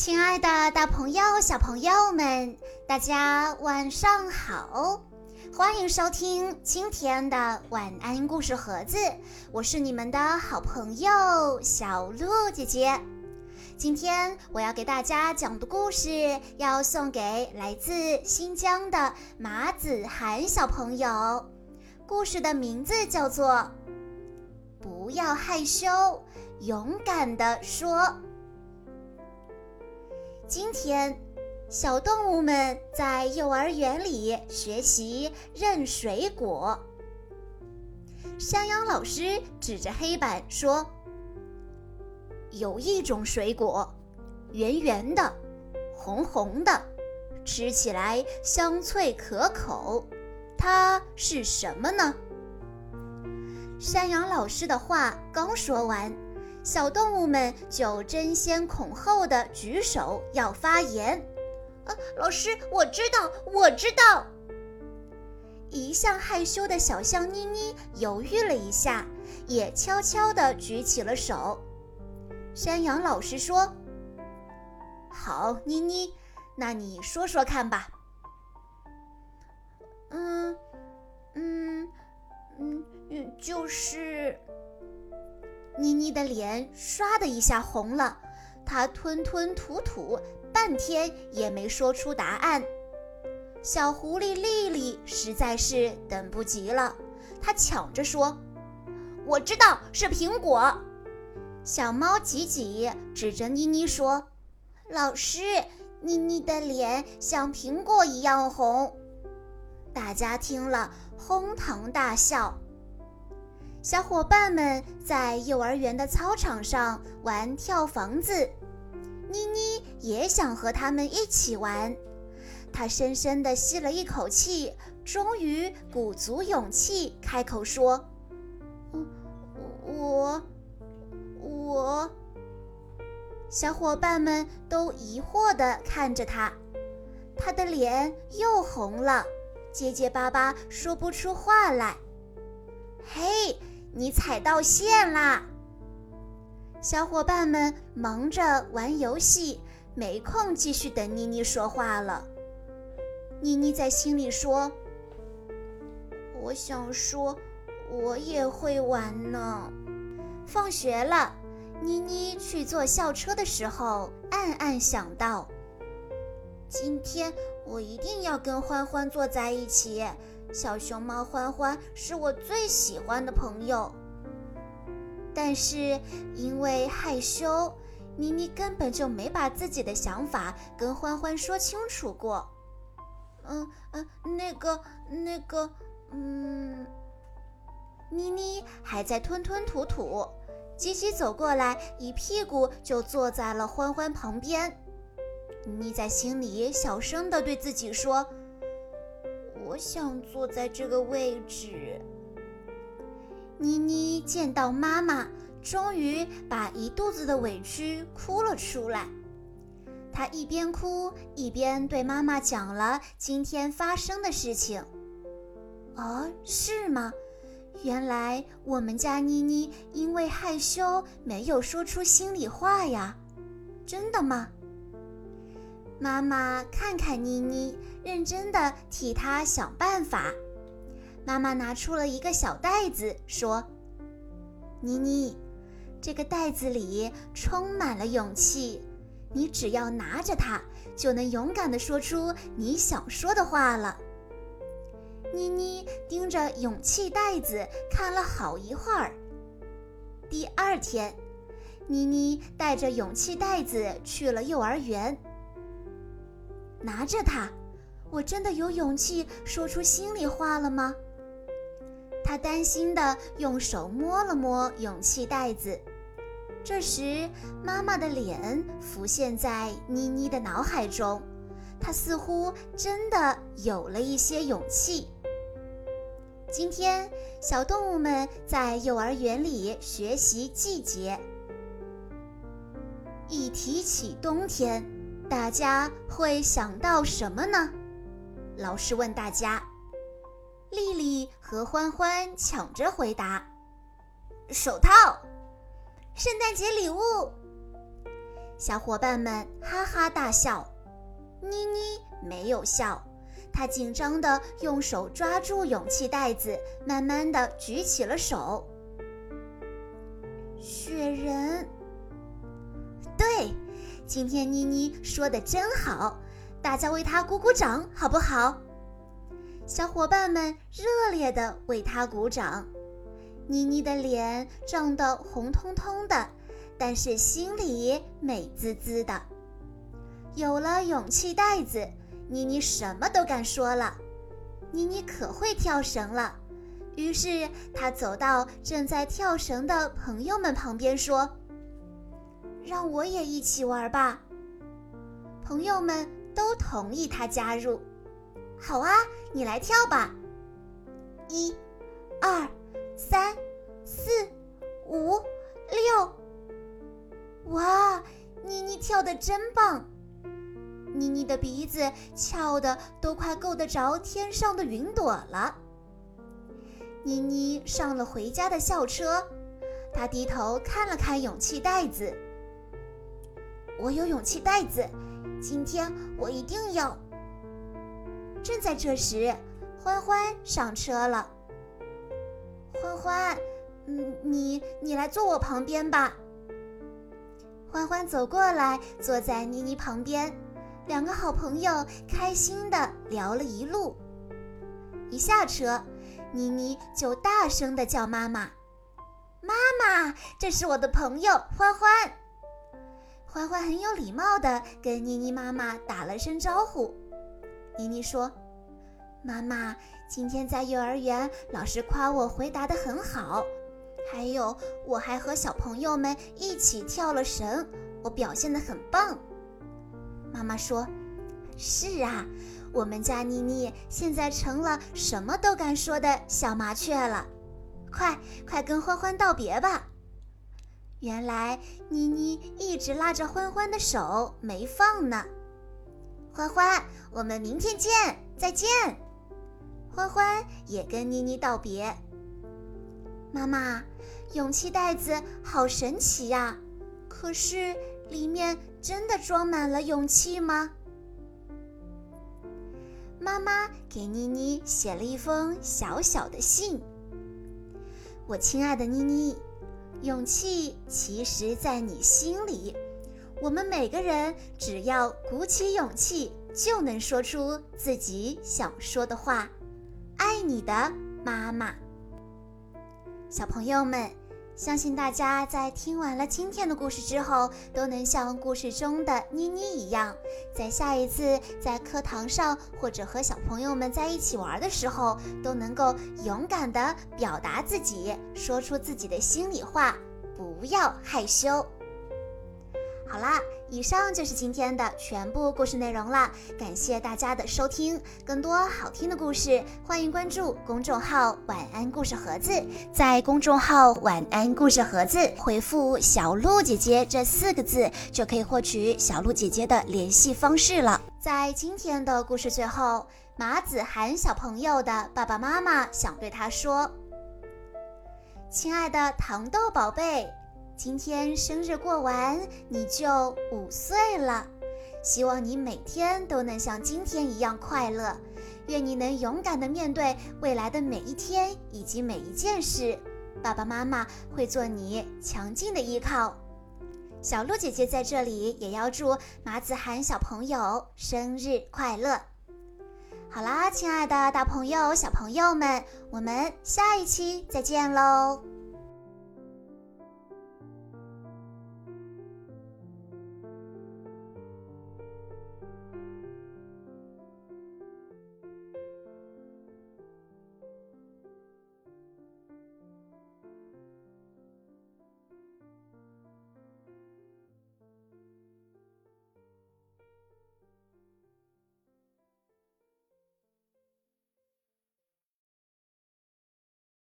亲爱的，大朋友、小朋友们，大家晚上好！欢迎收听今天的晚安故事盒子，我是你们的好朋友小鹿姐姐。今天我要给大家讲的故事，要送给来自新疆的马子涵小朋友。故事的名字叫做《不要害羞，勇敢地说》。今天，小动物们在幼儿园里学习认水果。山羊老师指着黑板说：“有一种水果，圆圆的，红红的，吃起来香脆可口，它是什么呢？”山羊老师的话刚说完。小动物们就争先恐后的举手要发言。啊，老师，我知道，我知道。一向害羞的小象妮妮犹豫了一下，也悄悄地举起了手。山羊老师说：“好，妮妮，那你说说看吧。”嗯，嗯，嗯，就是。妮妮的脸唰的一下红了，她吞吞吐吐，半天也没说出答案。小狐狸丽丽实在是等不及了，她抢着说：“我知道是苹果。”小猫吉吉指着妮妮说：“老师，妮妮的脸像苹果一样红。”大家听了哄堂大笑。小伙伴们在幼儿园的操场上玩跳房子，妮妮也想和他们一起玩。她深深地吸了一口气，终于鼓足勇气开口说：“嗯，我，我。”小伙伴们都疑惑地看着他，他的脸又红了，结结巴巴说不出话来。你踩到线啦！小伙伴们忙着玩游戏，没空继续等妮妮说话了。妮妮在心里说：“我想说，我也会玩呢。”放学了，妮妮去坐校车的时候，暗暗想到：“今天我一定要跟欢欢坐在一起。”小熊猫欢欢是我最喜欢的朋友，但是因为害羞，妮妮根本就没把自己的想法跟欢欢说清楚过。嗯嗯，那个那个，嗯，妮妮还在吞吞吐吐。吉吉走过来，一屁股就坐在了欢欢旁边。妮妮在心里小声地对自己说。我想坐在这个位置。妮妮见到妈妈，终于把一肚子的委屈哭了出来。她一边哭一边对妈妈讲了今天发生的事情。哦，是吗？原来我们家妮妮因为害羞没有说出心里话呀？真的吗？妈妈看看妮妮，认真的替她想办法。妈妈拿出了一个小袋子，说：“妮妮，这个袋子里充满了勇气，你只要拿着它，就能勇敢的说出你想说的话了。”妮妮盯着勇气袋子看了好一会儿。第二天，妮妮带着勇气袋子去了幼儿园。拿着它，我真的有勇气说出心里话了吗？他担心的用手摸了摸勇气袋子。这时，妈妈的脸浮现在妮妮的脑海中，她似乎真的有了一些勇气。今天，小动物们在幼儿园里学习季节。一提起冬天。大家会想到什么呢？老师问大家。丽丽和欢欢抢着回答：“手套。”圣诞节礼物。小伙伴们哈哈大笑。妮妮没有笑，她紧张地用手抓住勇气袋子，慢慢地举起了手。雪人，对，今天妮妮说的真好，大家为她鼓鼓掌好不好？小伙伴们热烈地为她鼓掌。妮妮的脸涨得红彤彤的，但是心里美滋滋的。有了勇气袋子，妮妮什么都敢说了。妮妮可会跳绳了，于是她走到正在跳绳的朋友们旁边说：“让我也一起玩吧。”朋友们都同意她加入。好啊，你来跳吧。一、二。三、四、五、六，哇！妮妮跳的真棒，妮妮的鼻子翘的都快够得着天上的云朵了。妮妮上了回家的校车，她低头看了看勇气袋子。我有勇气袋子，今天我一定要。正在这时，欢欢上车了。欢欢，嗯，你你来坐我旁边吧。欢欢走过来，坐在妮妮旁边，两个好朋友开心的聊了一路。一下车，妮妮就大声的叫妈妈：“妈妈，这是我的朋友欢欢。”欢欢很有礼貌地跟妮妮妈妈打了声招呼。妮妮说。妈妈，今天在幼儿园，老师夸我回答的很好，还有我还和小朋友们一起跳了绳，我表现的很棒。妈妈说：“是啊，我们家妮妮现在成了什么都敢说的小麻雀了。快快跟欢欢道别吧。”原来妮妮一直拉着欢欢的手没放呢。欢欢，我们明天见，再见。欢欢也跟妮妮道别。妈妈，勇气袋子好神奇呀！可是里面真的装满了勇气吗？妈妈给妮妮写了一封小小的信。我亲爱的妮妮，勇气其实在你心里。我们每个人只要鼓起勇气，就能说出自己想说的话。爱你的妈妈，小朋友们，相信大家在听完了今天的故事之后，都能像故事中的妮妮一样，在下一次在课堂上或者和小朋友们在一起玩的时候，都能够勇敢地表达自己，说出自己的心里话，不要害羞。好啦，以上就是今天的全部故事内容了。感谢大家的收听，更多好听的故事，欢迎关注公众号“晚安故事盒子”。在公众号“晚安故事盒子”回复“小鹿姐姐”这四个字，就可以获取小鹿姐姐的联系方式了。在今天的故事最后，马子涵小朋友的爸爸妈妈想对他说：“亲爱的糖豆宝贝。”今天生日过完，你就五岁了。希望你每天都能像今天一样快乐。愿你能勇敢地面对未来的每一天以及每一件事。爸爸妈妈会做你强劲的依靠。小鹿姐姐在这里也要祝马子涵小朋友生日快乐。好啦，亲爱的大朋友、小朋友们，我们下一期再见喽。